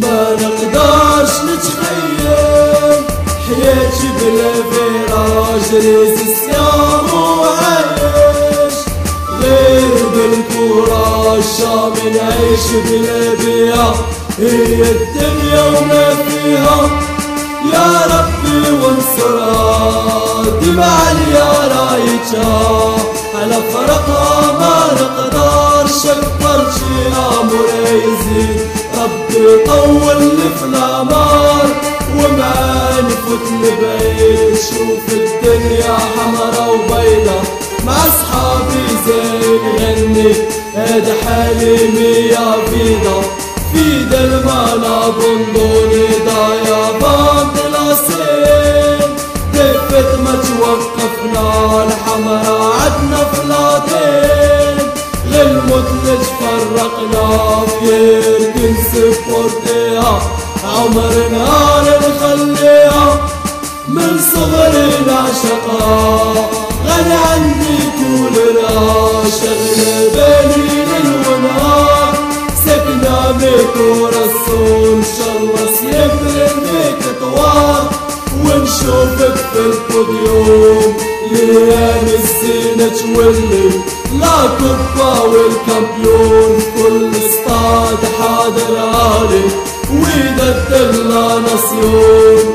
ما نقدرش نتخيل حياتي بلا فراج ريزيسيون وعايش غير بالكورة من نعيش بلا بيها هي الدنيا وما فيها. يا ربي وانصرها. دمع يا رايتها. على فرقها ما نقدرش اكبر شي أمر يزيد ربي طول في العمار وما نفوت لبعيد شوف الدنيا حمرا وبيضا مع أصحابي زين غني هذا حالي ميا فيدا فيدا المانا بندوني ضايا باند الأصيل دفت ما توقفنا الحمرا عدنا فلاطين غلمت نتفرقنا في يركن سبورتيها عمرنا نخليها من صغري نعشقها غني عندي كل شغل بالي ليل ونهار سكنة بيك ورسول الله سيفرق بيك طوال ونشوفك في البوديوم ليام الزينة تولي لا كفا والكامبيون كل استاد حاضر عالي الدلة نصيون